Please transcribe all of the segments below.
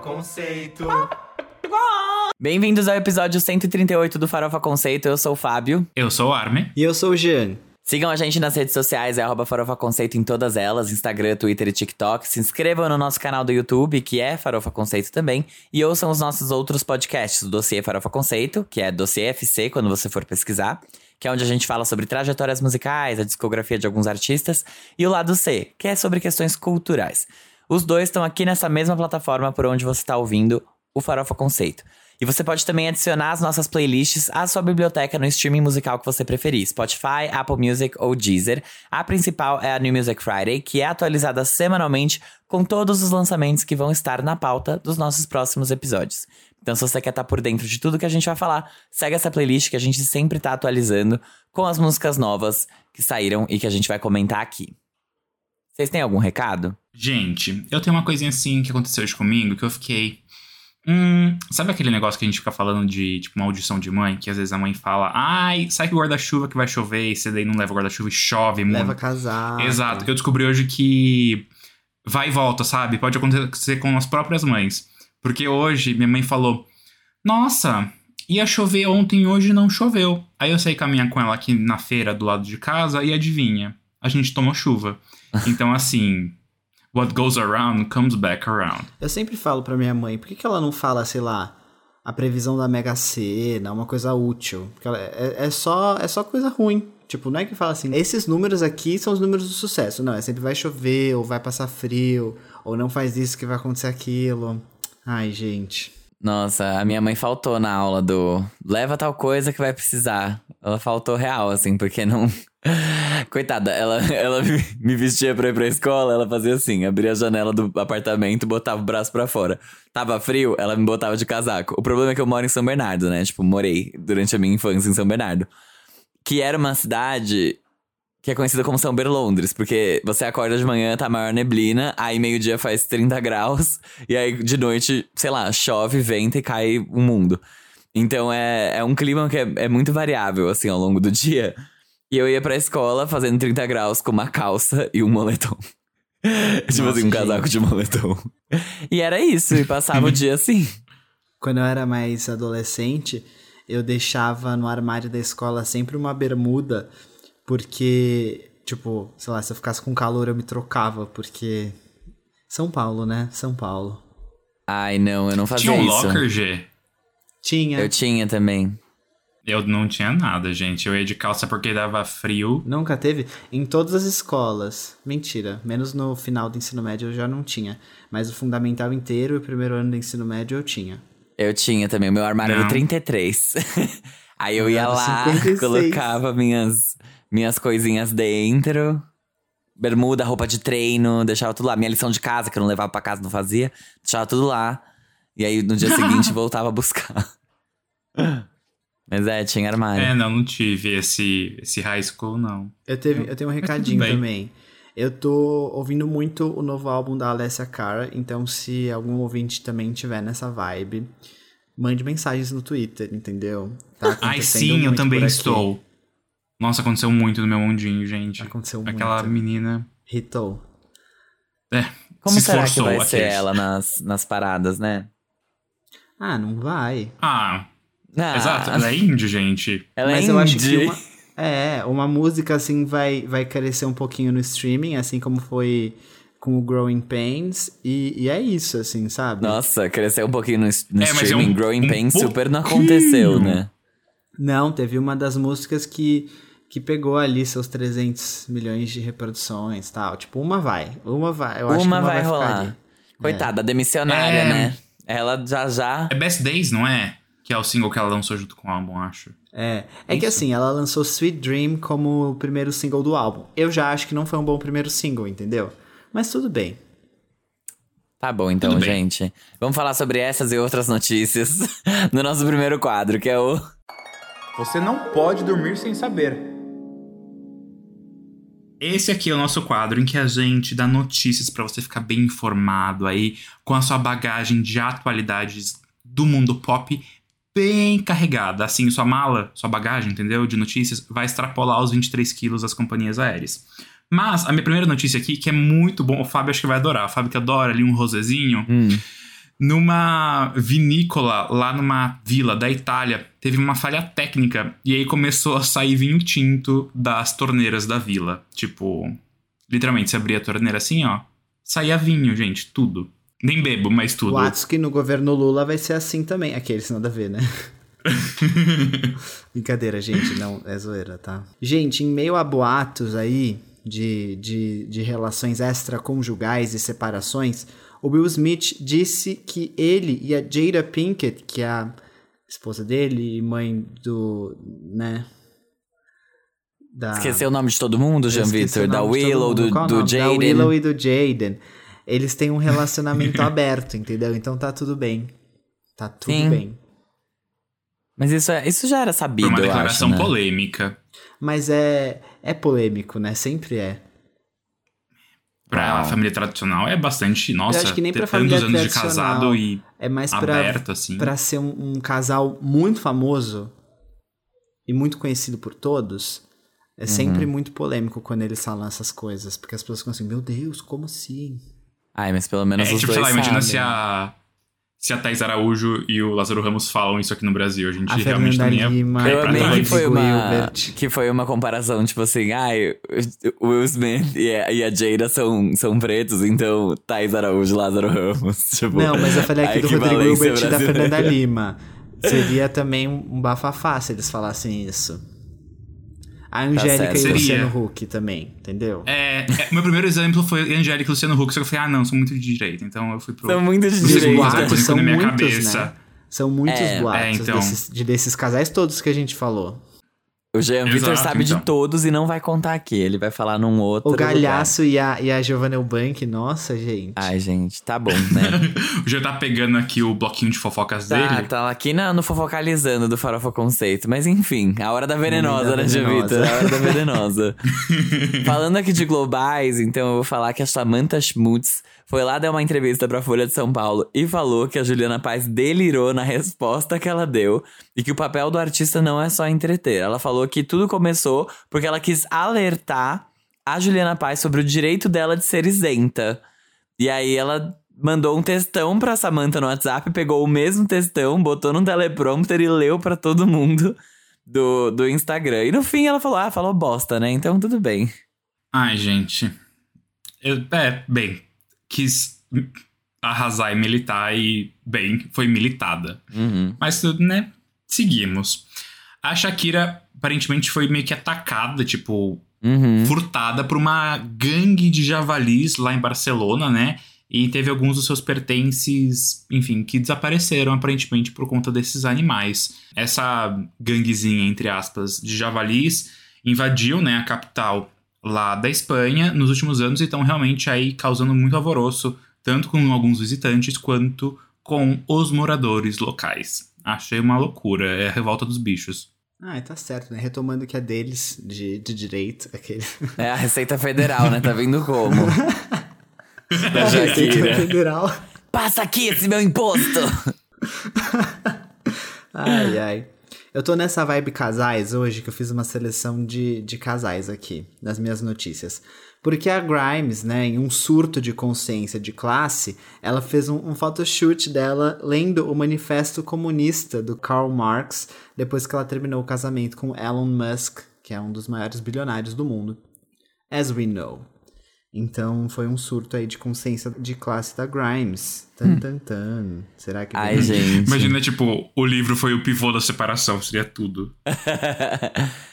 Conceito. Bem-vindos ao episódio 138 do Farofa Conceito. Eu sou o Fábio. Eu sou o Armin. E eu sou o Jean. Sigam a gente nas redes sociais, é arroba Farofa Conceito em todas elas, Instagram, Twitter e TikTok. Se inscrevam no nosso canal do YouTube, que é Farofa Conceito também. E ouçam os nossos outros podcasts, o Dossiê Farofa Conceito, que é Dossiê FC, quando você for pesquisar. Que é onde a gente fala sobre trajetórias musicais, a discografia de alguns artistas. E o lado C, que é sobre questões culturais. Os dois estão aqui nessa mesma plataforma por onde você está ouvindo o Farofa Conceito. E você pode também adicionar as nossas playlists à sua biblioteca no streaming musical que você preferir, Spotify, Apple Music ou Deezer. A principal é a New Music Friday, que é atualizada semanalmente com todos os lançamentos que vão estar na pauta dos nossos próximos episódios. Então, se você quer estar por dentro de tudo que a gente vai falar, segue essa playlist que a gente sempre está atualizando com as músicas novas que saíram e que a gente vai comentar aqui. Vocês têm algum recado? Gente, eu tenho uma coisinha assim que aconteceu hoje comigo que eu fiquei. Hum, sabe aquele negócio que a gente fica falando de, tipo, uma audição de mãe? Que às vezes a mãe fala, ai, sai com o guarda-chuva que vai chover, e você daí não leva o guarda-chuva e chove muito. Leva casaco. Exato, eu descobri hoje que vai e volta, sabe? Pode acontecer com as próprias mães. Porque hoje minha mãe falou, nossa, ia chover ontem e hoje não choveu. Aí eu saí caminhar com ela aqui na feira do lado de casa e adivinha? A gente tomou chuva. Então, assim, what goes around comes back around. Eu sempre falo pra minha mãe, por que, que ela não fala, sei lá, a previsão da Mega Sena, uma coisa útil? Porque ela, é, é, só, é só coisa ruim. Tipo, não é que fala assim, esses números aqui são os números do sucesso. Não, é sempre vai chover, ou vai passar frio, ou não faz isso que vai acontecer aquilo. Ai, gente. Nossa, a minha mãe faltou na aula do leva tal coisa que vai precisar. Ela faltou real, assim, porque não. Coitada, ela, ela me vestia pra ir pra escola, ela fazia assim: abria a janela do apartamento, botava o braço pra fora. Tava frio, ela me botava de casaco. O problema é que eu moro em São Bernardo, né? Tipo, morei durante a minha infância em São Bernardo. Que era uma cidade que é conhecida como São Berlondres, porque você acorda de manhã, tá maior neblina, aí meio-dia faz 30 graus, e aí de noite, sei lá, chove, venta e cai o mundo. Então é, é um clima que é, é muito variável, assim, ao longo do dia. E eu ia pra escola fazendo 30 graus com uma calça e um moletom. tipo Nossa, assim, um casaco gente. de moletom. E era isso, e passava o dia assim. Quando eu era mais adolescente, eu deixava no armário da escola sempre uma bermuda, porque, tipo, sei lá, se eu ficasse com calor eu me trocava, porque. São Paulo, né? São Paulo. Ai, não, eu não fazia Tinha um isso. locker, G? Tinha. Eu tinha também. Eu não tinha nada, gente. Eu ia de calça porque dava frio. Nunca teve? Em todas as escolas. Mentira. Menos no final do ensino médio eu já não tinha. Mas o fundamental inteiro e o primeiro ano do ensino médio eu tinha. Eu tinha também, o meu armário era Não. 33. Aí eu ia Era lá, 56. colocava minhas, minhas coisinhas dentro. Bermuda, roupa de treino, deixava tudo lá. Minha lição de casa, que eu não levava pra casa, não fazia. Deixava tudo lá. E aí no dia seguinte voltava a buscar. Mas é, tinha armário. É, não, não tive esse, esse high school, não. Eu, teve, eu tenho um recadinho também. Eu tô ouvindo muito o novo álbum da Alessia Cara, então se algum ouvinte também tiver nessa vibe, mande mensagens no Twitter, entendeu? Tá Ai, sim, eu também aqui. estou. Nossa, aconteceu muito no meu mundinho, gente. Aconteceu Aquela muito. menina. Hitou. É, Como se será que vai ser aqueles. ela nas, nas paradas, né? Ah, não vai. Ah, Ah, exato. Ela é indie, gente. Ela Mas é eu acho que indie. uma, é, uma música assim vai, vai crescer um pouquinho no streaming, assim como foi com o Growing Pains, e, e é isso, assim, sabe? Nossa, cresceu um pouquinho no, no É, é streaming. um- Growing um Pains super não pouquinho. aconteceu, né? Não, teve uma das músicas que, que pegou ali seus 300 milhões de reproduções e tal. Tipo, uma vai, uma vai. Eu acho que Uma uma vai ficar rolar. ali. Coitada, demissionária, É. né? Ela já já. É Best Days, não é? Que é o single que ela lançou junto com o álbum, acho. É, é que Isso. assim, ela lançou Sweet Dream como o primeiro single do álbum. Eu já acho que não foi um bom primeiro single, entendeu? Mas tudo bem. Tá bom, então, gente. Vamos falar sobre essas e outras notícias no nosso primeiro quadro, que é o. Você não pode dormir sem saber. Esse aqui é o nosso quadro em que a gente dá notícias pra você ficar bem informado aí, com a sua bagagem de atualidades do mundo pop bem carregada. Assim, sua mala, sua bagagem, entendeu? De notícias, vai extrapolar os 23 quilos das companhias aéreas. Mas a minha primeira notícia aqui, que é muito bom, o Fábio acho que vai adorar. O Fábio que adora ali um rosezinho. Hum. numa vinícola lá numa vila da Itália, teve uma falha técnica e aí começou a sair vinho tinto das torneiras da vila. Tipo, literalmente, você abria a torneira assim, ó, saía vinho, gente, tudo. Nem bebo, mas tudo. Boatos que no governo Lula vai ser assim também. Aqueles nada a ver, né? Brincadeira, gente, não, é zoeira, tá? Gente, em meio a boatos aí de, de, de relações extraconjugais e separações, o Will Smith disse que ele e a Jada Pinkett, que é a esposa dele e mãe do, né... Da... Esqueceu o nome de todo mundo, Jean Vitor? Da Willow, do, do Jaden. Da Willow e do Jaden. Eles têm um relacionamento aberto, entendeu? Então tá tudo bem. Tá tudo Sim. bem. Mas isso, é- isso já era sabido, Foi uma eu declaração acho, né? polêmica. Mas é, é polêmico, né? Sempre é. Pra Ah. família tradicional é bastante, nossa, acho que nem pra família anos de tradicional. casado e É mais pra, aberto, assim. pra ser um, um casal muito famoso e muito conhecido por todos. É sempre Uhum. muito polêmico quando eles falam essas coisas. Porque as pessoas ficam assim, meu Deus, como assim? Ai, mas pelo menos É, os tipo, sei dois lá, imagina se a, se a Thais Araújo e o Lázaro Ramos falam isso aqui no Brasil. A gente A realmente Fernanda também é Lima, Eu amei que foi, uma, que foi uma comparação, tipo assim, ai, o Will Smith e a, e a Jada são, são pretos, então Thais Araújo e Lázaro Ramos. Tipo, Não, mas eu falei aqui do Rodrigo Hilbert e da. Fernanda Lima. Seria também um bafafá se eles falassem isso. A Angélica certo. e o. Luciano Huck também, entendeu? É, é, meu primeiro exemplo foi Angélica e Luciano Huck, só que eu falei, ah, não, são muito de direita. Então eu fui pro. São muito de Direita. são na minha muitos, cabeça. né? São muitos É, boatos é, então. desses, de- desses casais todos que a gente falou. O Jean Vitor sabe então. de todos e não vai contar aqui. Ele vai falar num outro. O lugar. Galhaço e a, e a Giovanna Eubank, nossa, gente. Ai, gente, tá bom, né? O já tá pegando aqui o bloquinho de fofocas tá, dele. tá aqui na- no Fofocalizando do Farofa Conceito. Mas enfim, a hora da venenosa, né, Jean. Vitor? A hora da venenosa. Falando aqui de globais, então eu vou falar que a Samantha Schmutz foi lá dar uma entrevista pra Folha de São Paulo e falou que a Juliana Paz delirou na resposta que ela deu e que o papel do artista não é só entreter. Ela falou que tudo começou porque ela quis alertar a Juliana Paz sobre o direito dela de ser isenta. E aí ela mandou um textão pra Samantha no WhatsApp, pegou o mesmo textão, botou num teleprompter e leu pra todo mundo do, do Instagram. E no fim ela falou: ah, falou bosta, né? Então tudo bem. Ai, gente. Eu- é, bem, quis arrasar e militar e, bem, foi militada. Uhum. Mas, né, seguimos. A Shakira aparentemente foi meio que atacada, tipo, Uhum. furtada por uma gangue de javalis lá em Barcelona, né? E teve alguns dos seus pertences, enfim, que desapareceram aparentemente por conta desses animais. Essa ganguezinha, entre aspas, de javalis invadiu, né, a capital lá da Espanha nos últimos anos e estão realmente aí causando muito alvoroço, tanto com alguns visitantes quanto com os moradores locais. Achei uma loucura, é a revolta dos bichos. Ah, tá certo, né? Retomando que é deles, de, de direito, aquele. É a Receita Federal, né? Tá vindo como? da Receita. Federal. Passa aqui esse meu imposto! Ai, ai. Eu tô nessa vibe casais hoje, que eu fiz uma seleção de, de casais aqui, nas minhas notícias. Porque a Grimes, né, em um surto de consciência de classe, ela fez um, um photoshoot dela lendo o Manifesto Comunista do Karl Marx, depois que ela terminou o casamento com Elon Musk, que é um dos maiores bilionários do mundo. As we know. Então foi um surto aí de consciência de classe da Grimes. Tan, tan, tan. Será que... Ai, gente. Imagina, tipo, o livro foi o pivô da separação, seria tudo.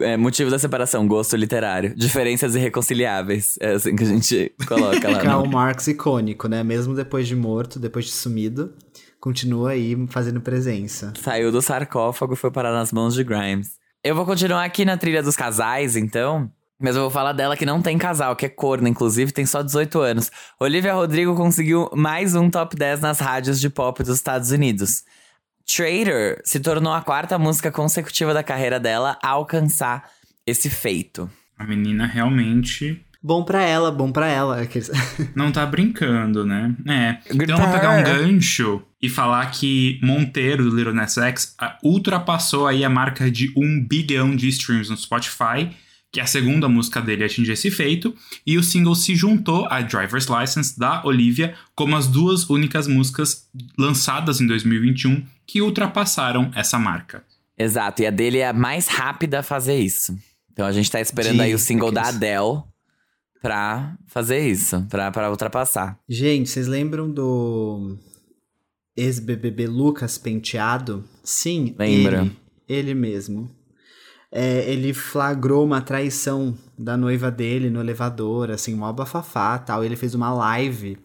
É, motivo da separação, gosto literário. Diferenças irreconciliáveis. É assim que a gente coloca lá. Karl no... Marx icônico, né? Mesmo depois de morto, depois de sumido, continua aí fazendo presença. Saiu do sarcófago e foi parar nas mãos de Grimes. Eu vou continuar aqui na trilha dos casais, então. Mas eu vou falar dela que não tem casal, que é corna, inclusive, tem só 18 anos. Olivia Rodrigo conseguiu mais um top 10 nas rádios de pop dos Estados Unidos. Traitor se tornou a quarta música consecutiva da carreira dela a alcançar esse feito. A menina realmente Bom pra ela, bom pra ela. Aqueles- não tá brincando, né? É. Então eu vou pegar um gancho e falar que Monteiro, do Little Nas X, ultrapassou aí a marca de um bilhão de streams no Spotify, que a segunda música dele atingiu esse feito, e o single se juntou a Driver's License da Olivia como as duas únicas músicas lançadas em 2021 que ultrapassaram essa marca. Exato, e a dele é a mais rápida a fazer isso. Então a gente tá esperando aí o single da Adele pra fazer isso, pra, pra ultrapassar. Gente, vocês lembram do ex-BBB Lucas Penteado? Sim, Lembra. Ele, ele mesmo. É, ele flagrou uma traição da noiva dele no elevador, assim, mó bafafá tal. Ele fez uma live.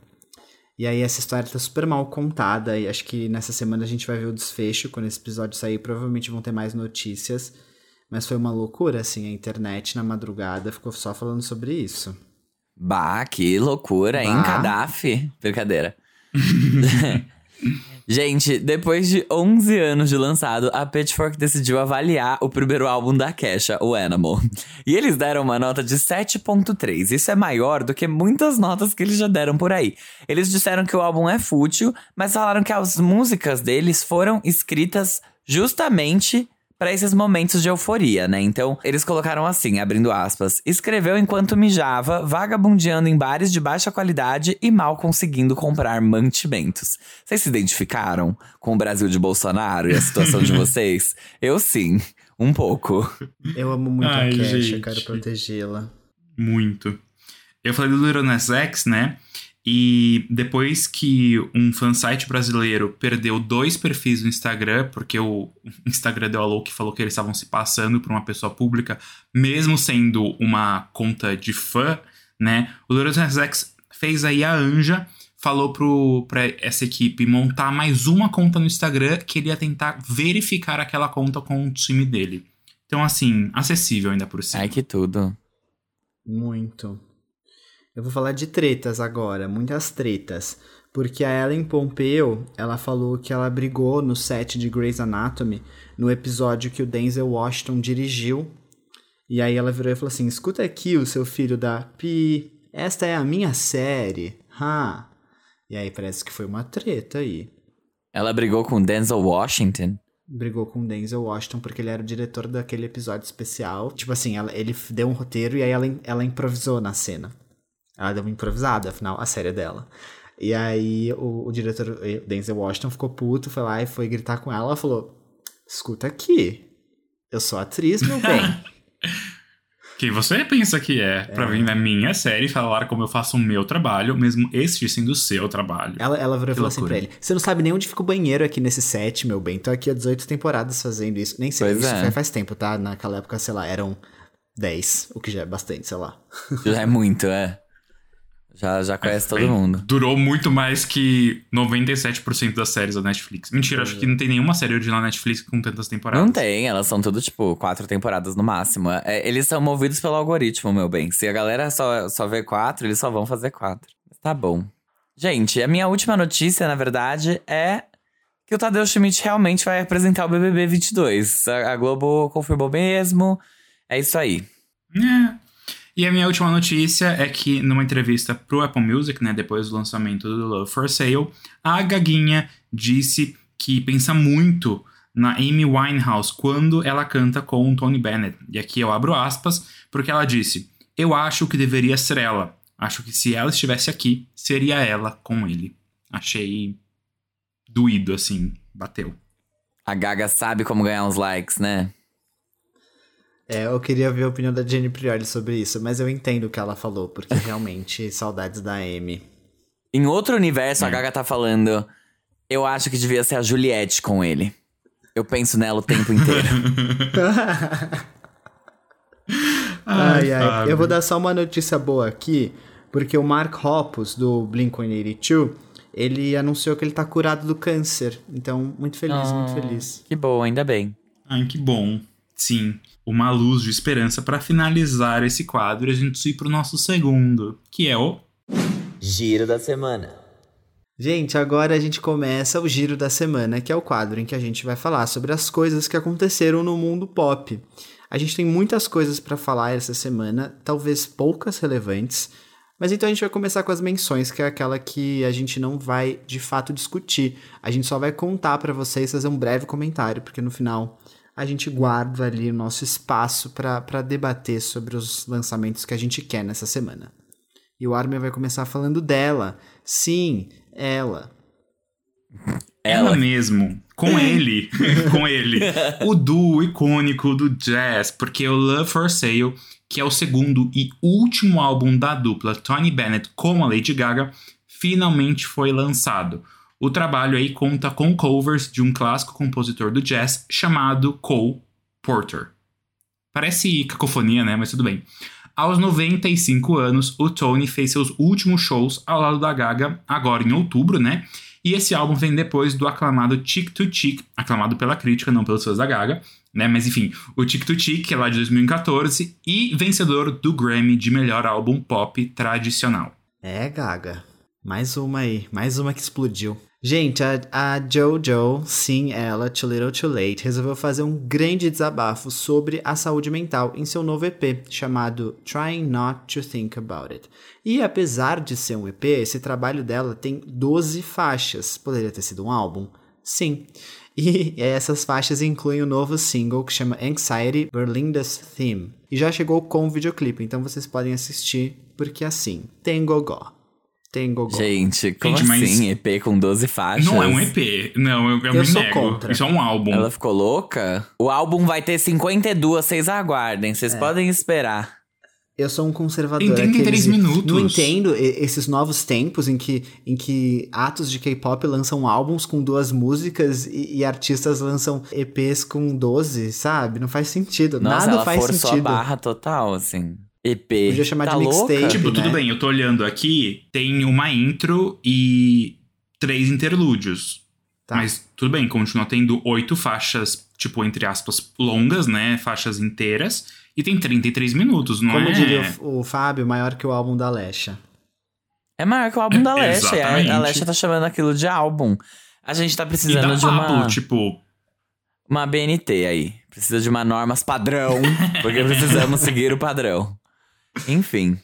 E aí essa história tá super mal contada. E acho que nessa semana a gente vai ver o desfecho. Quando esse episódio sair, provavelmente vão ter mais notícias. Mas foi uma loucura, assim, a internet na madrugada ficou só falando sobre isso. Bah, que loucura, hein, Bah. Gaddafi? Brincadeira. Gente, depois de 11 anos de lançado, a Pitchfork decidiu avaliar o primeiro álbum da Kesha, o Animal. E eles deram uma nota de 7.3. Isso é maior do que muitas notas que eles já deram por aí. Eles disseram que o álbum é fútil, mas falaram que as músicas deles foram escritas justamente para esses momentos de euforia, né? Então, eles colocaram assim, abrindo aspas: escreveu enquanto mijava, vagabundeando em bares de baixa qualidade e mal conseguindo comprar mantimentos. Vocês se identificaram com o Brasil de Bolsonaro e a situação de vocês? Eu sim, um pouco. Eu amo muito Ai, a Kesha, gente. quero protegê-la. Muito. Eu falei do Lil Nas X, né? E depois que um fansite brasileiro perdeu dois perfis no Instagram, porque o Instagram deu a louca e falou que eles estavam se passando por uma pessoa pública, mesmo sendo uma conta de fã, né? O Lil Nas X fez aí a anja, falou pro, pra essa equipe montar mais uma conta no Instagram que ele ia tentar verificar aquela conta com o time dele. Então, assim, acessível ainda por cima. Ai, que tudo. Muito. Eu vou falar de tretas agora, muitas tretas. Porque a Ellen Pompeo, ela falou que ela brigou no set de Grey's Anatomy, no episódio que o Denzel Washington dirigiu. E aí ela virou e falou assim: escuta aqui, o seu filho da Pi, esta é a minha série. Ha. E aí parece que foi uma treta aí. Ela brigou com Denzel Washington. brigou com o Denzel Washington porque ele era o diretor daquele episódio especial. Tipo assim, ela- ele deu um roteiro e aí ela, ela improvisou na cena. Ela deu uma improvisada, afinal, a série é dela. E aí o, o diretor, o Denzel Washington, ficou puto, foi lá e foi gritar com ela. Ela falou: Escuta aqui, eu sou atriz, meu bem. Quem você pensa que é, pra vir na minha série e falar como eu faço o meu trabalho, mesmo este sendo o seu trabalho. ela, ela virou e falou assim pra ele: Você não sabe nem onde fica o banheiro aqui nesse set, meu bem. Tô aqui há 18 temporadas fazendo isso. Nem sei, Pois isso é. faz tempo, tá? Naquela época, sei lá, eram 10, o que já é bastante, sei lá. Já é muito, é. Já, já conhece todo Bem, mundo. Durou muito mais que 97% das séries da Netflix. Mentira, acho que não tem nenhuma série original Netflix com tantas temporadas. Não tem, elas são tudo, tipo, quatro temporadas no máximo. É, eles são movidos pelo algoritmo, meu bem. Se a galera só, só vê quatro, eles só vão fazer quatro. Tá bom. Gente, a minha última notícia, na verdade, é que o Tadeu Schmidt realmente vai apresentar o BBB 22. A, a Globo confirmou mesmo. É isso aí. É. E a minha última notícia é que numa entrevista pro Apple Music, né, depois do lançamento do Love for Sale, a Gaguinha disse que pensa muito na Amy Winehouse quando ela canta com o Tony Bennett. E aqui eu abro aspas, porque ela disse: "Eu acho que deveria ser ela. Acho que se ela estivesse aqui, seria ela com ele." Achei doído assim, bateu. A Gaga sabe como ganhar uns likes, né? É, eu queria ver a opinião da Jenny Priori sobre isso, mas eu entendo o que ela falou, porque realmente, saudades da Amy. Em outro universo, É. a Gaga tá falando. Eu acho que devia ser a Juliette com ele. Eu penso nela o tempo inteiro. Ai, ai. Fábio. Eu vou dar só uma notícia boa aqui, porque o Mark Hoppus, do Blink-182, ele anunciou que ele tá curado do câncer. Então, muito feliz, muito feliz. que bom, ainda bem. Ai, que bom. Sim, uma luz de esperança para finalizar esse quadro e a gente ir pro nosso segundo, que é o Giro da semana. Gente, agora a gente começa o Giro da Semana, que é o quadro em que a gente vai falar sobre as coisas que aconteceram no mundo pop. A gente tem muitas coisas pra falar essa semana, talvez poucas relevantes, mas então a gente vai começar com as menções, que é aquela que a gente não vai de fato discutir. A gente só vai contar pra vocês, fazer um breve comentário, porque no final a gente guarda ali o nosso espaço para debater sobre os lançamentos que a gente quer nessa semana. E o Armin vai começar falando dela. Sim, ela. Ela, mesmo. Com ele. com ele. O duo icônico do jazz. Porque o Love for Sale, que é o segundo e último álbum da dupla Tony Bennett com a Lady Gaga, finalmente foi lançado. O trabalho aí conta com covers de um clássico compositor do jazz chamado Cole Porter. Parece cacofonia, né? Mas tudo bem. Aos 95 anos, o Tony fez seus últimos shows ao lado da Gaga, agora em outubro, né? E esse álbum vem depois do aclamado Chick to Chick, aclamado pela crítica, não pelos fãs da Gaga, né? Mas enfim, o Chick to que é lá de 2014, e vencedor do Grammy de melhor álbum pop tradicional. É, Gaga. Mais uma aí, mais uma que explodiu. Gente, a, a JoJo, sim, ela, Too Little Too Late, resolveu fazer um grande desabafo sobre a saúde mental em seu novo EP, chamado Trying Not to Think About It. E apesar de ser um EP, esse trabalho dela tem 12 faixas. Poderia ter sido um álbum? Sim. E essas faixas incluem o um novo single que chama Anxiety Berlinda's Theme. E já chegou com o videoclipe, então vocês podem assistir, porque assim, tem gogó tem gogó. Gente, como Gente, assim? EP com 12 faixas? Não é um EP. Não, eu, eu, eu me sou nego. contra. Isso é um álbum. Ela ficou louca? O álbum vai ter 52, vocês aguardem. Vocês é. podem esperar. Eu sou um conservador. Em 33 minutos. Não entendo esses novos tempos em que, em que atos de K-pop lançam álbuns com duas músicas e, e, artistas lançam EPs com 12, sabe? Não faz sentido. Nossa, Nada ela faz forçou sentido. a barra total, assim. EP. Podia chamar tá de mixtape. Tipo, né? tudo bem, eu tô olhando aqui, tem uma intro e três interlúdios. Tá. Mas tudo bem, continua tendo oito faixas, tipo, entre aspas, longas, né? Faixas inteiras. E tem 33 minutos, não Como é? Como diria o, o Fábio, maior que o álbum da Lesha. É maior que o álbum da Lesha. a, a Lesha tá chamando aquilo de álbum. A gente tá precisando de uma... tipo... Uma BNT aí. Precisa de uma normas padrão, porque precisamos seguir o padrão. Enfim.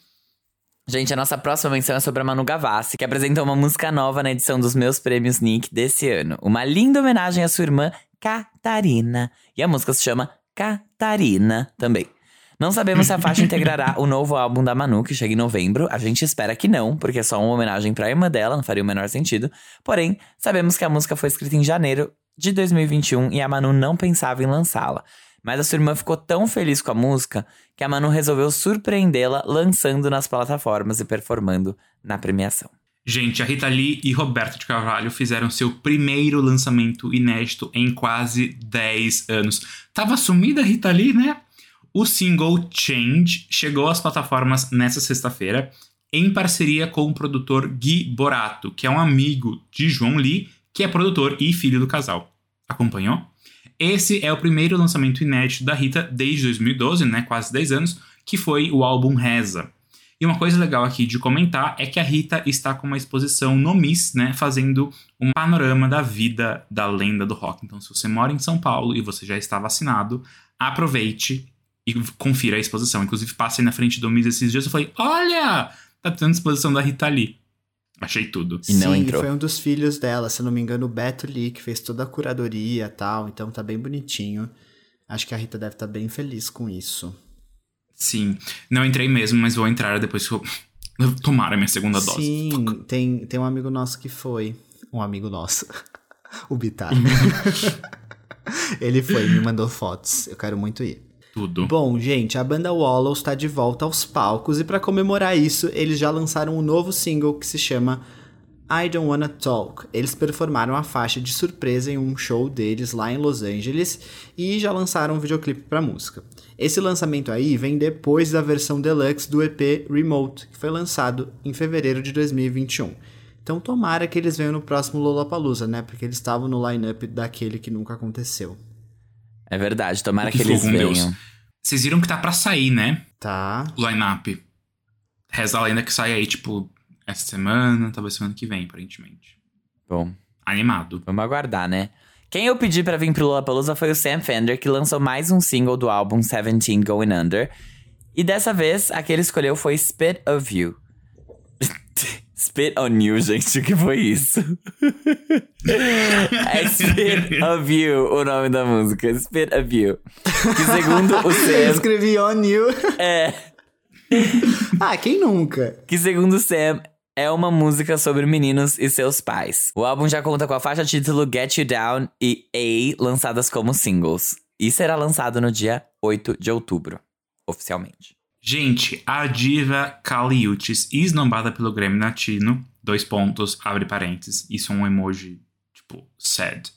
Gente, a nossa próxima menção é sobre a Manu Gavassi, que apresentou uma música nova na edição dos meus prêmios Nick desse ano. Uma linda homenagem à sua irmã Catarina. E a música se chama Catarina também. Não sabemos se a faixa integrará o novo álbum da Manu, que chega em novembro. A gente espera que não, porque é só uma homenagem pra irmã dela, não faria o menor sentido. Porém, sabemos que a música foi escrita em janeiro de 2021 e a Manu não pensava em lançá-la. Mas a sua irmã ficou tão feliz com a música que a Manu resolveu surpreendê-la lançando nas plataformas e performando na premiação. Gente, a Rita Lee e Roberto de Carvalho fizeram seu primeiro lançamento inédito em quase 10 anos. Tava sumida a Rita Lee, né? O single Change chegou às plataformas nesta sexta-feira em parceria com o produtor Gui Borato, que é um amigo de João Lee, que é produtor e filho do casal. Acompanhou? Esse é o primeiro lançamento inédito da Rita desde 2012, né, quase 10 anos, que foi o álbum Reza. E uma coisa legal aqui de comentar é que a Rita está com uma exposição no MIS, né, fazendo um panorama da vida da lenda do rock. Então, se você mora em São Paulo e você já está vacinado, aproveite e confira a exposição. Inclusive, passei na frente do MIS esses dias e falei: Olha, tá tendo exposição da Rita Lee. Achei tudo. E não Sim, entrou. foi um dos filhos dela, se não me engano, o Beto Lee, que fez toda a curadoria e tal, então tá bem bonitinho. Acho que a Rita deve estar tá bem feliz com isso. Sim, não entrei mesmo, mas vou entrar depois que eu tomar a minha segunda dose. Sim, tem, tem um amigo nosso que foi. Um amigo nosso. o Bitar. Ele foi, me mandou fotos. Eu quero muito ir. Tudo. Bom, gente, a banda Wallows está de volta aos palcos e para comemorar isso, eles já lançaram um novo single que se chama I Don't Wanna Talk. Eles performaram a faixa de surpresa em um show deles lá em Los Angeles e já lançaram um videoclipe para a música. Esse lançamento aí vem depois da versão deluxe do EP Remote, que foi lançado em fevereiro de 2021. Então tomara que eles venham no próximo Lollapalooza, né? Porque eles estavam no line-up daquele que nunca aconteceu. É verdade, tomara que, que, eles venham. Deus. Vocês viram que tá pra sair, né? Tá. Line-up. Reza a lenda que sai aí, tipo, essa semana, talvez semana que vem, aparentemente. Bom. Animado. Vamos aguardar, né? Quem eu pedi para vir pro Lollapalooza foi o Sam Fender, que lançou mais um single do álbum Seventeen Going Under. E dessa vez, a que ele escolheu foi Spit of You. Spit on You, gente, o que foi isso? é Spit of You o nome da música. Spit of You. Que segundo o Eu Sam. escrevi on you. É. ah, quem nunca? Que segundo o Sam. É uma música sobre meninos e seus pais. O álbum já conta com a faixa título Get You Down e A lançadas como singles. E será lançado no dia 8 de outubro, oficialmente. Gente, a diva Kali Uchis, esnobada pelo Grammy Latino, dois pontos, abre parênteses, isso é um emoji, tipo, sad.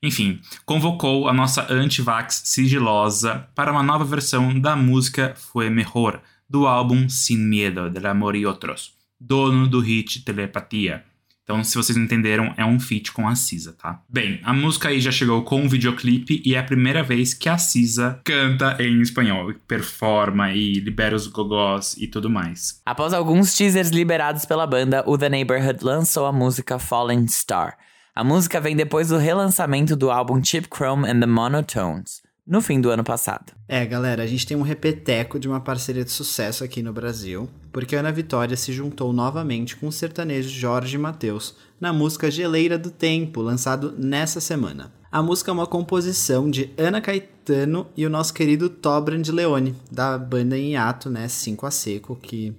Enfim, convocou a nossa anti-vax sigilosa para uma nova versão da música Fue Mejor, do álbum Sin Miedo, del Amor y Otros, dono do hit Telepatia. Então, se vocês entenderam, é um feat com a Cisa, tá? Bem, a música aí já chegou com um videoclipe e é a primeira vez que a Cisa canta em espanhol, performa e libera os gogós e tudo mais. Após alguns teasers liberados pela banda, o The Neighborhood lançou a música Fallen Star. A música vem depois do relançamento do álbum Chip Chrome and the Monotones, no fim do ano passado. É, galera, a gente tem um repeteco de uma parceria de sucesso aqui no Brasil, porque Ana Vitória se juntou novamente com o sertanejo Jorge Mateus na música Geleira do Tempo, lançado nessa semana. A música é uma composição de Ana Caetano e o nosso querido Tobran de Leone, da banda em hiato, né, 5 a Seco, que,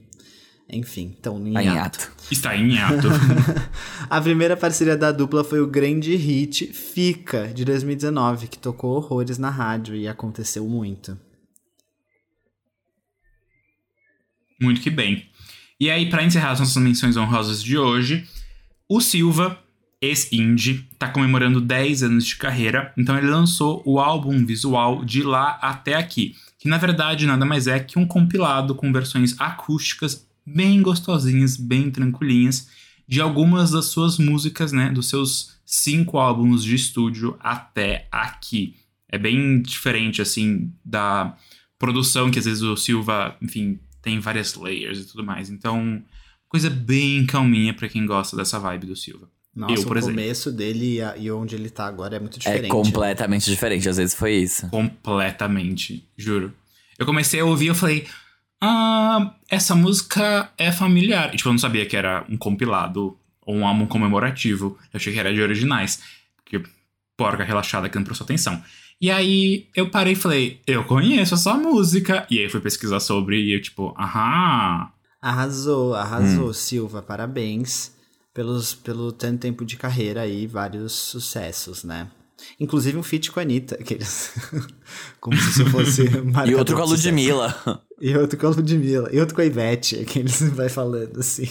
enfim, estão em Tá em hiato. ato. Está em hiato. A primeira parceria da dupla foi o grande hit Fica, de 2019, que tocou horrores na rádio e aconteceu muito. Muito que bem. E aí, para encerrar as nossas menções honrosas de hoje, o Silva, ex-indie, tá comemorando 10 anos de carreira, então ele lançou o álbum visual de lá até aqui, que na verdade nada mais é que um compilado com versões acústicas bem gostosinhas, bem tranquilinhas, de algumas das suas músicas, né, dos seus cinco álbuns de estúdio até aqui. É bem diferente, assim, da produção que às vezes o Silva, enfim, tem várias layers e tudo mais. Então, coisa bem calminha pra quem gosta dessa vibe do Silva. Nossa, Eu, por o exemplo. começo dele e, a- e onde ele tá agora é muito diferente. É completamente diferente, às vezes foi isso. Completamente, juro. Eu comecei a ouvir e eu falei, ah, essa música é familiar. E, tipo, eu não sabia que era um compilado ou um álbum comemorativo. Eu achei que era de originais. Porque porca relaxada que não prestou atenção. E aí eu parei e falei, eu conheço essa música. E aí eu fui pesquisar sobre e eu, tipo, aham. Arrasou, arrasou, Hum. Silva. Parabéns pelos, pelo tanto tempo de carreira aí, vários sucessos, né? Inclusive um feat com a Anitta, aqueles... como se isso fosse E outro com a. Ludmilla. E outro com a Ludmilla. E outro com a Ivete, aqueles vai falando assim.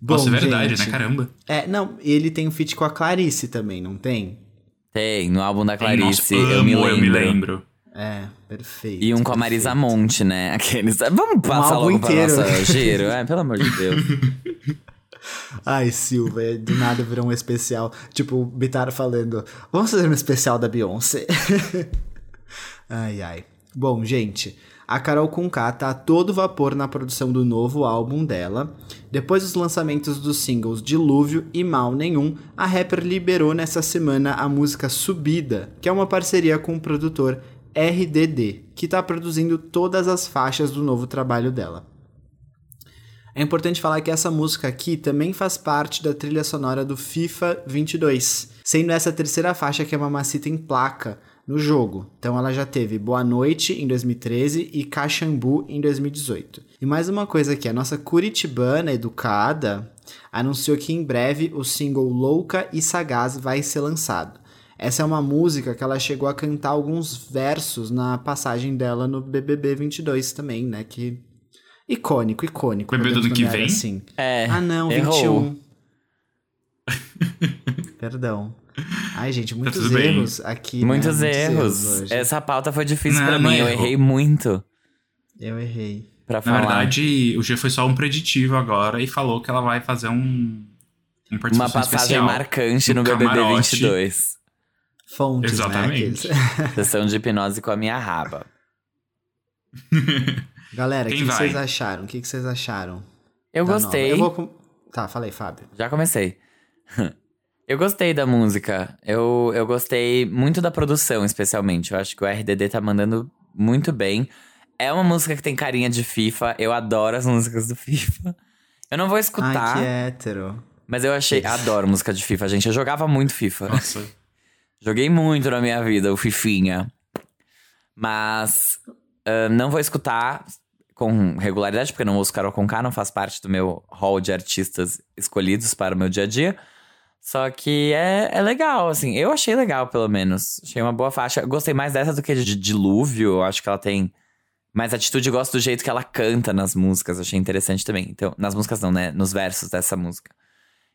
Nossa, é verdade, gente, né? Caramba. É, não, ele tem um feat com a Clarice também, não tem? Tem, no álbum da Nossa, Clarice, eu me amo, lembro. eu me lembro. É, perfeito. E um com a Marisa Monte, né? Aqueles. Vamos passar álbum logo inteiro. pra nossa giro? É, pelo amor de Deus. Ai, Silva, é, do nada virou um especial. Tipo, o Bitar falando, vamos fazer um especial da Beyoncé. ai, ai. Bom, gente, a Carol Conká tá a todo vapor na produção do novo álbum dela. Depois dos lançamentos dos singles Dilúvio e Mal Nenhum, a rapper liberou nessa semana a música Subida, que é uma parceria com o produtor RDD, que tá produzindo todas as faixas do novo trabalho dela. É importante falar que essa música aqui também faz parte da trilha sonora do FIFA 22, sendo essa terceira faixa que a Mamacita emplaca no jogo. Então ela já teve Boa Noite em 2013 e Caxambu em 2018. E mais uma coisa aqui, a nossa curitibana educada anunciou que em breve o single Louca e Sagaz vai ser lançado. Essa é uma música que ela chegou a cantar alguns versos na passagem dela no BBB 22 também, né, que icônico, icônico. BBB do podemos ano que vem? Assim. É. Ah, não, errou. 21. Perdão. Ai, gente, muitos tudo bem. erros aqui. né? Muitos erros. hoje. Essa pauta foi difícil Não, pra mim. Eu errou. errei muito Eu errei. pra Na falar. verdade, o G foi só um preditivo agora e falou que ela vai fazer um. um Uma participação passagem especial marcante no BBB camarote. 22. Fontes, Exatamente. né? aqueles- Sessão de hipnose com a minha raba. Galera, o que, que vocês acharam? O que, que vocês acharam? Eu gostei. Eu vou. Tá, falei, Fábio. Já comecei. Eu gostei da música. Eu, eu gostei muito da produção, especialmente. Eu acho que o RDD tá mandando muito bem. É uma música que tem carinha de FIFA. Eu adoro as músicas do FIFA. Eu não vou escutar, Ai, que hétero. mas eu achei. Adoro música de FIFA, gente. Eu jogava muito FIFA. Nossa. Joguei muito na minha vida, o Fifinha. Mas ah, não vou escutar com regularidade, porque eu não ouço Carol Conká, não faz parte do meu hall de artistas escolhidos para o meu dia a dia. Só que é, é legal, assim. Eu achei legal, pelo menos. Achei uma boa faixa. Gostei mais dessa do que de Dilúvio. Acho que ela tem mais atitude. Eu Gosto do jeito que ela canta nas músicas. Achei interessante também. Então, nas músicas não, né? Nos versos dessa música.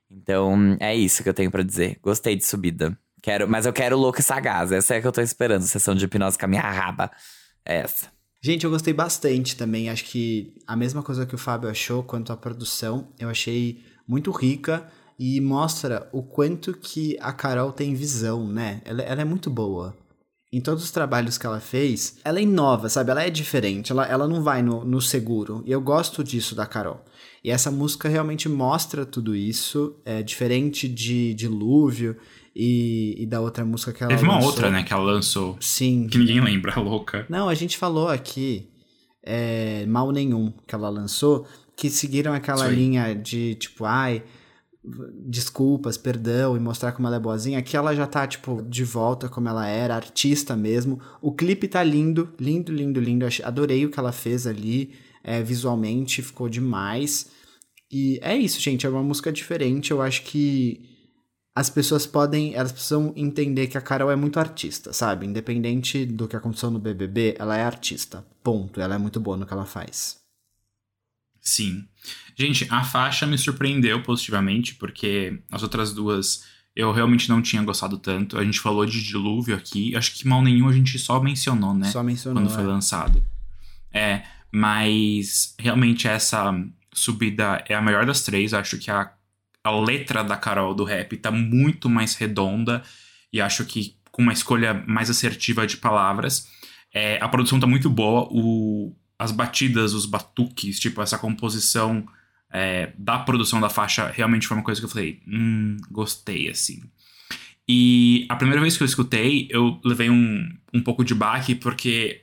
Então, é isso que eu tenho pra dizer. Gostei de subida. Quero, mas eu quero louco e sagaz. Essa é a que eu tô esperando. Sessão de hipnose com a minha raba. É essa. Gente, eu gostei bastante também. Acho que a mesma coisa que o Fábio achou quanto à produção, eu achei muito rica e mostra o quanto que a Carol tem visão, né? Ela, ela é muito boa. Em todos os trabalhos que ela fez, ela é inova, sabe? Ela é diferente, ela, ela não vai no, no seguro. E eu gosto disso da Carol. E essa música realmente mostra tudo isso. É diferente de Dilúvio e, e da outra música que ela Teve uma lançou. outra, né, que ela lançou. Sim. Que ninguém lembra, louca. Não, a gente falou aqui, é, Mal Nenhum, que ela lançou, que seguiram aquela linha de, tipo, ai, desculpas, perdão, e mostrar como ela é boazinha. Aqui ela já tá, tipo, de volta como ela era, artista mesmo. O clipe tá lindo, lindo, lindo, lindo. Adorei o que ela fez ali, é, visualmente, ficou demais. E é isso, gente, é uma música diferente. Eu acho que as pessoas podem, elas precisam entender que a Carol é muito artista, sabe? Independente do que aconteceu no BBB, ela é artista. Ponto. Ela é muito boa no que ela faz. Sim. Gente, a faixa me surpreendeu positivamente, porque as outras duas eu realmente não tinha gostado tanto. A gente falou de dilúvio aqui. Acho que mal nenhum a gente só mencionou, né? Só mencionou. quando foi é. lançado. É, mas realmente essa subida é a melhor das três. Acho que a, a letra da Carol do rap tá muito mais redonda e acho que com uma escolha mais assertiva de palavras. É, a produção tá muito boa, o, as batidas, os batuques, tipo, essa composição é, da produção da faixa realmente foi uma coisa que eu falei, hum, gostei, assim. E a primeira vez que eu escutei, eu levei um, um pouco de baque, porque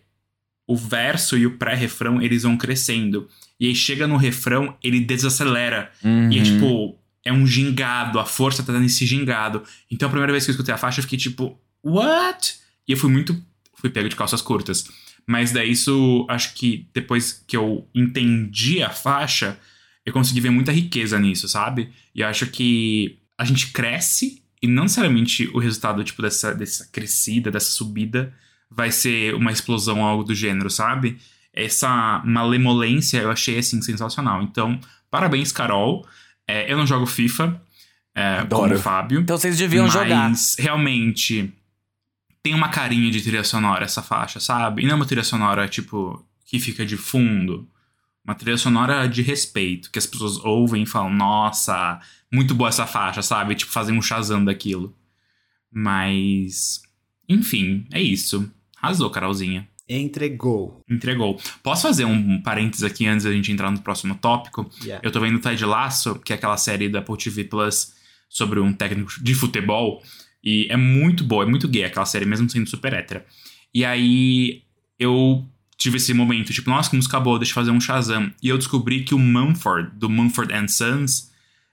o verso e o pré-refrão, eles vão crescendo. E aí chega no refrão, ele desacelera. E é Uhum. tipo, é um gingado, a força tá dando esse gingado. Então a primeira vez que eu escutei a faixa, eu fiquei tipo, what? E eu fui muito. Fui pego de calças curtas. Mas daí isso, acho que depois que eu entendi a faixa, eu consegui ver muita riqueza nisso, sabe? E eu acho que a gente cresce e não necessariamente o resultado, tipo, dessa, dessa crescida, dessa subida, vai ser uma explosão ou algo do gênero, sabe? Essa malemolência eu achei, assim, sensacional. Então, parabéns, Carol. É, eu não jogo FIFA, é, como o Fábio. Então vocês deviam mas jogar. realmente tem uma carinha de trilha sonora essa faixa, sabe? E não é uma trilha sonora, tipo, que fica de fundo. Uma trilha sonora de respeito, que as pessoas ouvem e falam, nossa, muito boa essa faixa, sabe? Tipo, fazem um Shazam daquilo. Mas. Enfim, é isso. Arrasou, Carolzinha. Entregou. Entregou. Posso fazer um parênteses aqui antes da gente entrar no próximo tópico? Yeah. Eu tô vendo Ted Lasso, que é aquela série da Apple TV Plus sobre um técnico de futebol. E é muito boa, é muito gay aquela série, mesmo sendo super hétera. E aí eu tive esse momento, tipo, nossa, que música boa, deixa eu fazer um Shazam. E eu descobri que o Mumford, do Mumford and Sons,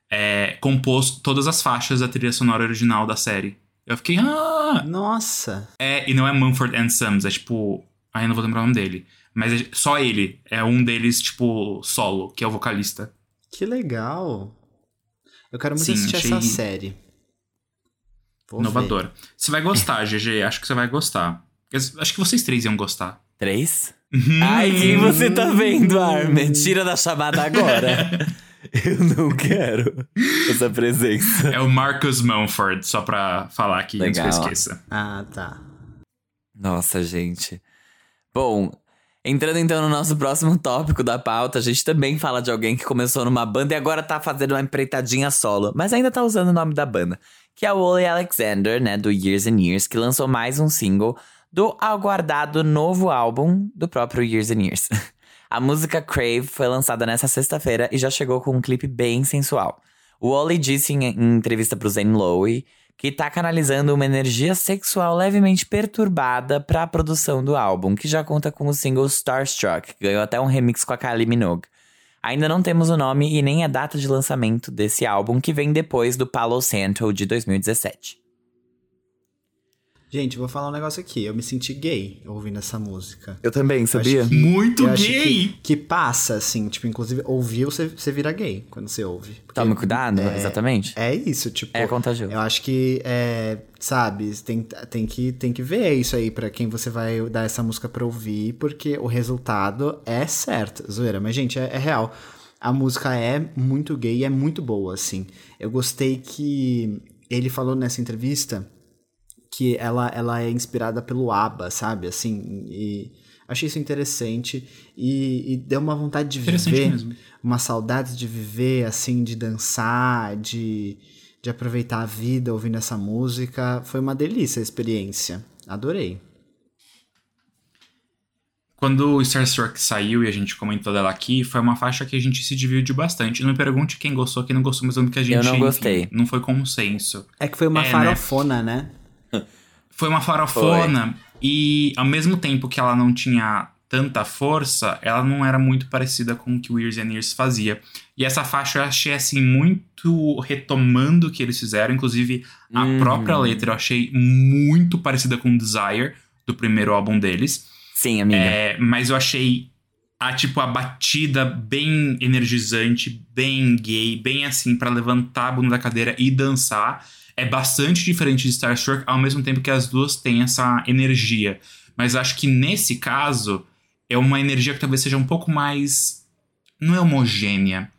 é, compôs todas as faixas da trilha sonora original da série. Eu fiquei, ah! Nossa. É, e não é Mumford and Sons, é tipo. Aí eu não vou lembrar o nome dele. Mas é só ele. É um deles, tipo, solo, que é o vocalista. Que legal. Eu quero muito Sim, assistir achei essa série. Vou Inovador. Você vai gostar, GG. Acho que você vai gostar. Acho que vocês três iam gostar. Três? Uhum. Ai, quem você tá vendo, Armin? Tira da chamada agora. Eu não quero essa presença. É o Marcus Mumford, só pra falar aqui antes que eu Legal. esqueça. Ah, tá. Nossa, gente. Bom, entrando então no nosso próximo tópico da pauta, a gente também fala de alguém que começou numa banda e agora tá fazendo uma empreitadinha solo, mas ainda tá usando o nome da banda, que é o Oli Alexander, né, do Years and Years, que lançou mais um single do aguardado novo álbum do próprio Years and Years. A música Crave foi lançada nessa sexta-feira e já chegou com um clipe bem sensual. O Oli disse em, entrevista pro Zane Lowe que tá canalizando uma energia sexual levemente perturbada pra produção do álbum, que já conta com o single Starstruck, que ganhou até um remix com a Kylie Minogue. Ainda não temos o nome e nem a data de lançamento desse álbum, que vem depois do Palo Santo de 2017. Gente, vou falar um negócio aqui. Eu me senti gay ouvindo essa música. Eu também, sabia? que- Muito Eu gay! que, que passa, assim, tipo, inclusive, ouviu, você, você vira gay quando você ouve. Porque Tome cuidado, exatamente. É isso, tipo. É contagioso. Eu acho que, é, sabe, tem, tem, que, tem que ver isso aí pra quem você vai dar essa música pra ouvir, porque o resultado é certo. Zoeira, mas, gente, é, é real. A música é muito gay e é muito boa, assim. Eu gostei que ele falou nessa entrevista que ela, ela é inspirada pelo ABBA, sabe? Assim, e achei isso interessante e, e deu uma vontade de viver, mesmo. uma saudade de viver, assim, de dançar, de, de aproveitar a vida ouvindo essa música. Foi uma delícia a experiência. Adorei. Quando o Starstruck saiu e a gente comentou dela aqui, foi uma faixa que a gente se dividiu bastante. Não me pergunte quem gostou, quem não gostou, mas que a gente. Eu não enfim, gostei. não foi consenso. É que foi uma É, né? farofona, né? Foi uma farofona e ao mesmo tempo que ela não tinha tanta força, ela não era muito parecida com o que o Years and Years fazia. E essa faixa eu achei assim muito retomando o que eles fizeram, inclusive a Uhum. própria letra eu achei muito parecida com Desire do primeiro álbum deles. Sim, amiga. É, mas eu achei a tipo a batida bem energizante, bem gay, bem assim pra levantar a bunda da cadeira e dançar. É bastante diferente de Starstruck, ao mesmo tempo que as duas têm essa energia. Mas acho que nesse caso é uma energia que talvez seja um pouco mais não é homogênea,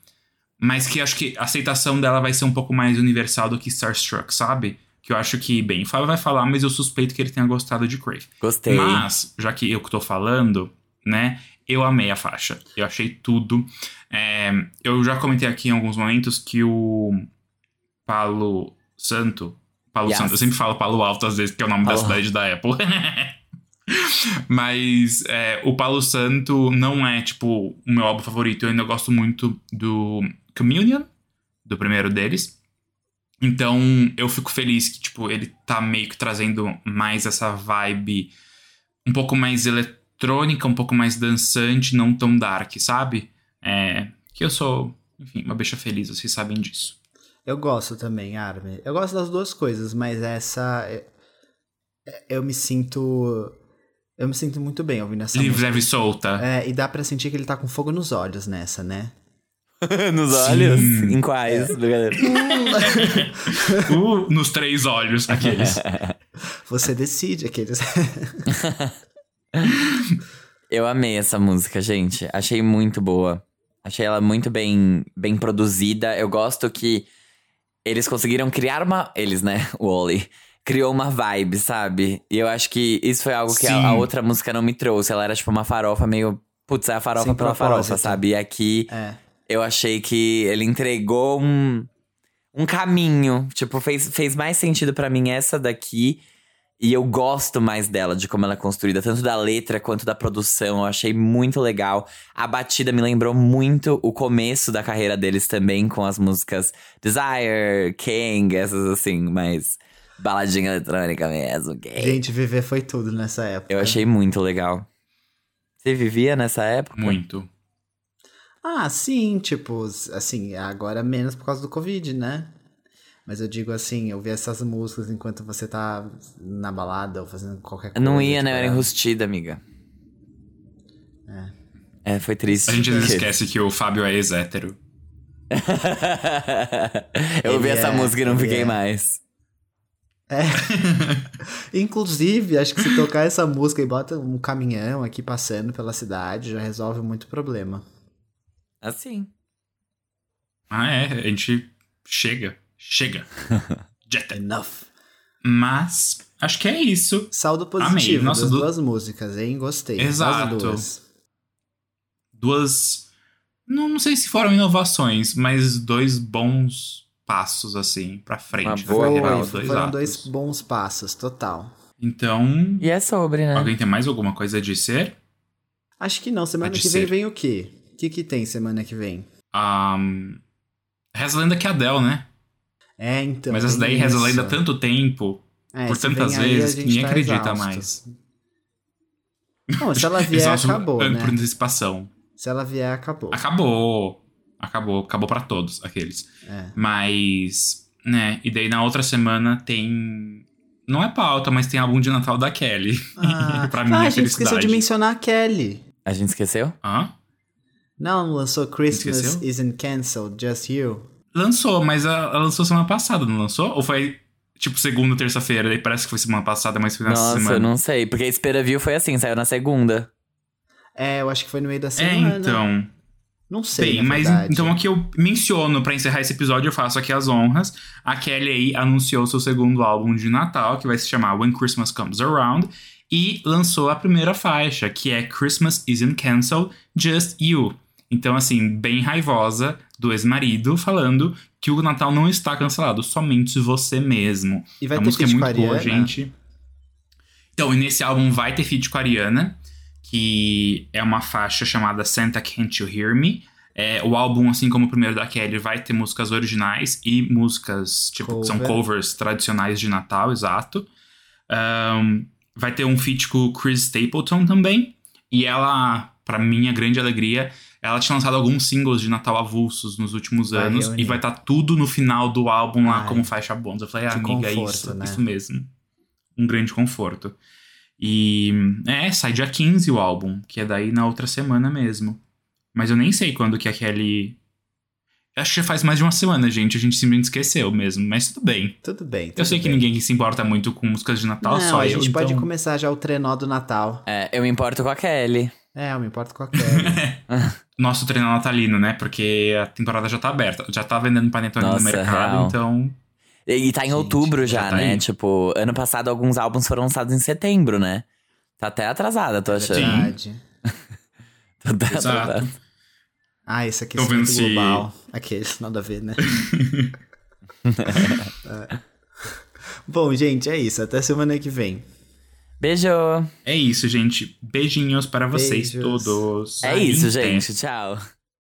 mas que acho que a aceitação dela vai ser um pouco mais universal do que Starstruck, sabe? Que eu acho que, bem, o Fábio vai falar, mas eu suspeito que ele tenha gostado de Crave. Gostei. Mas, já que eu que tô falando, né? Eu amei a faixa. Eu achei tudo. É, eu já comentei aqui em alguns momentos que o Palo Santo. Palo Yes. Santo. Eu sempre falo Palo Alto às vezes, que é o nome da cidade da Apple. Mas é, o Palo Santo não é, tipo, o meu álbum favorito. Eu ainda gosto muito do Communion, do primeiro deles. Então, eu fico feliz que, tipo, ele tá meio que trazendo mais essa vibe um pouco mais eletrônica, um pouco mais dançante, não tão dark, sabe? É, que eu sou, enfim, uma bicha feliz, vocês sabem disso. Eu gosto também, Armin. Eu gosto das duas coisas, mas essa. é- é- Eu me sinto. Eu me sinto muito bem ouvindo essa Livre, música. leve e solta. É, e dá pra sentir que ele tá com fogo nos olhos nessa, né? Nos Sim. olhos? Em quais? Brincadeira. Uh, nos três olhos, aqueles. Você decide aqueles. Eu amei essa música, gente. Achei muito boa. Achei ela muito bem, bem produzida. Eu gosto que eles conseguiram criar uma. Eles, né? O Oli. Criou uma vibe, sabe? E eu acho que isso foi algo que a, a outra música não me trouxe. Ela era tipo uma farofa meio. Putz, é a farofa Sem pela farofa, sabe? E aqui É. eu achei que ele entregou um, um caminho. Tipo, fez, fez mais sentido pra mim essa daqui. E eu gosto mais dela, de como ela é construída, tanto da letra quanto da produção. Eu achei muito legal. A batida me lembrou muito o começo da carreira deles também, com as músicas Desire, King, essas assim, mais baladinha eletrônica mesmo. gay. Gente, viver foi tudo nessa época. Eu achei muito legal. Você vivia nessa época? Muito. Ah, sim, tipo, assim, agora menos por causa do Covid, né? Mas eu digo assim, ouvir essas músicas enquanto você tá na balada ou fazendo qualquer Eu coisa. não ia, tipo, né? Eu era é- enrustida, amiga. É. foi triste. A gente esquece que o Fábio é ex-hétero. eu ouvi Ele essa é, música e não fiquei é. mais. Inclusive, acho que se tocar essa música e bota um caminhão aqui passando pela cidade, já resolve muito problema. Assim. Ah, é. A gente chega. Chega. Jetta. Enough. Mas, acho que é isso. Saldo Amei. positivo Nossa, das du- duas músicas, hein? Gostei. Exato. Duas. Duas. Não, não sei se foram inovações, mas dois bons passos, assim, pra frente. Uma boa carreira, Foi, dois foram atos. dois bons passos, total. Então, E é sobre, né? alguém tem mais alguma coisa a dizer? Acho que não. Semana que vem vem o quê? O que, que tem semana que vem? Um, reza a lenda que é a Adele, né? É, então. mas essa daí reza a lenda há tanto tempo, É, por tantas vezes, que ninguém tá acredita exausto. mais. Não, se ela vier, acabou, ano né? por antecipação. Se ela vier, acabou. Acabou. Acabou. Acabou pra todos, aqueles. É. Mas, né, e daí na outra semana tem. Não é pauta, mas tem álbum de Natal da Kelly. Ah, pra mim ah, é a gente esqueceu de mencionar a Kelly. A gente esqueceu? Hã? Não, não lançou Christmas Esqueceu? Isn't Cancelled, Just You. Lançou, mas ela lançou semana passada, não lançou? Ou foi tipo segunda, terça-feira? Daí parece que foi semana passada, mas foi nessa Nossa, semana. eu não sei. Porque a Espera Viu foi assim, saiu na segunda. É, eu acho que foi no meio da É, semana. então. Não sei, Bem, na mas verdade. então aqui eu menciono pra encerrar esse episódio, eu faço aqui as honras. A Kelly aí anunciou seu segundo álbum de Natal, que vai se chamar When Christmas Comes Around, e lançou a primeira faixa, que é Christmas Isn't Cancelled, Just You. Então, assim, bem raivosa do ex-marido, falando que o Natal não está cancelado, somente você mesmo. E vai a ter música é muito boa, gente. Então, e nesse álbum vai ter feat com a Ariana, que é uma faixa chamada Santa Can't You Hear Me. É, o álbum, assim como o primeiro da Kelly, vai ter músicas originais e músicas, tipo, que são Cover. covers tradicionais de Natal, exato. Ahn, vai ter um feat com o Chris Stapleton também. E ela, pra minha grande alegria, ela tinha lançado alguns singles de Natal avulsos nos últimos anos. E vai estar tudo no final do álbum lá Ai, como faixa bônus. Eu falei, ah, que amiga, é conforto, isso, né? isso mesmo. Um grande conforto. E é, sai dia 15 o álbum, que é daí na outra semana mesmo. Mas eu nem sei quando que a Kelly. Acho que já faz mais de uma semana, gente. A gente simplesmente esqueceu mesmo, mas tudo bem. Tudo bem. Eu tudo sei que bem. ninguém se importa muito com músicas de Natal, Não, só a eu. gente pode então... começar já o trenó do Natal. É, eu me importo com a Kelly. É, eu me importo com a Kelly. Nosso treino natalino, né? Porque a temporada já tá aberta. Já tá vendendo panetone no Nossa, mercado, real. então. E, e tá em Gente, outubro já, já tá né? aí. Tipo, ano passado alguns álbuns foram lançados em setembro, né? Tá até atrasada, tô achando. Sim. Verdade. Tá até Exato. atrasada. Ah, esse aqui é se- global. Aqueles, nada a ver, né? É. Bom, gente, é isso. Até semana que vem. Beijo! É isso, gente. Beijinhos para vocês Beijos. todos. É isso, gente. Tchau.